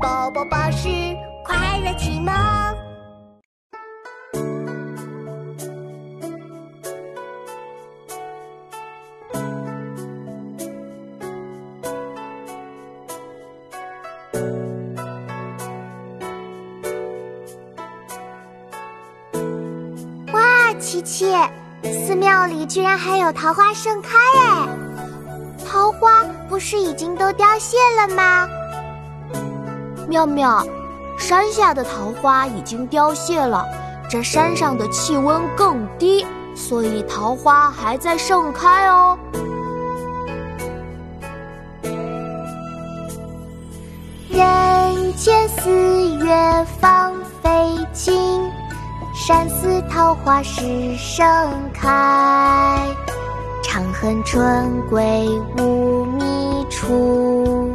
宝宝巴士快乐启蒙。哇，琪琪，寺庙里居然还有桃花盛开哎！桃花不是已经都凋谢了吗？妙妙，山下的桃花已经凋谢了，这山上的气温更低，所以桃花还在盛开哦。人间四月芳菲尽，山寺桃花始盛开。长恨春归无觅处，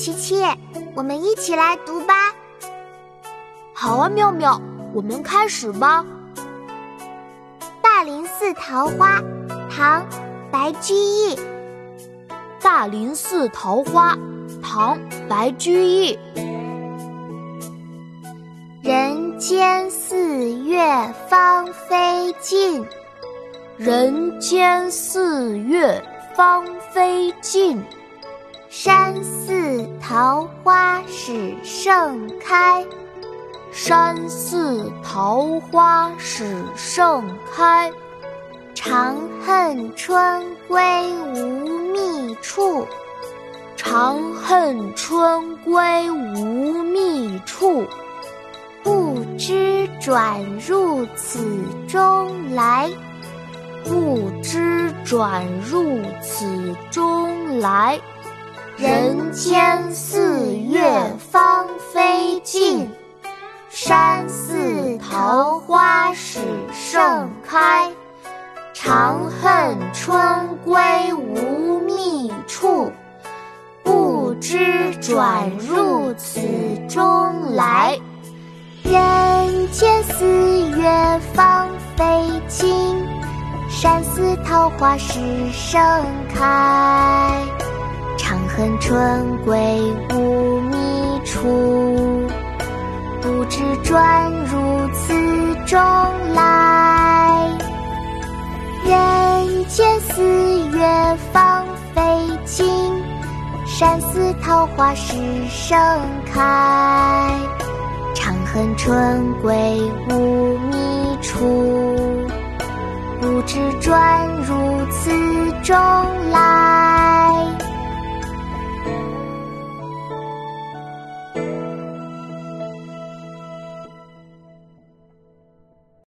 琪琪，我们一起来读吧。好啊，妙妙，我们开始吧。大林寺桃花，唐·白居易。大林寺桃花，唐·白居易。人间四月芳菲尽，人间四月芳菲尽。山寺桃花始盛开，山寺桃花始盛开。长恨春归无觅处，长恨春归无觅处。不知转入此中来，不知转入此中来。人间四月芳菲尽，山寺桃花始盛开。长恨春归无觅处，不知转入此中来。人间四月芳菲尽，山寺桃花始盛开。恨春归无觅处，不知转入此中来。人间四月芳菲尽，山寺桃花始盛开。长恨春归无觅处，不知转入此中来。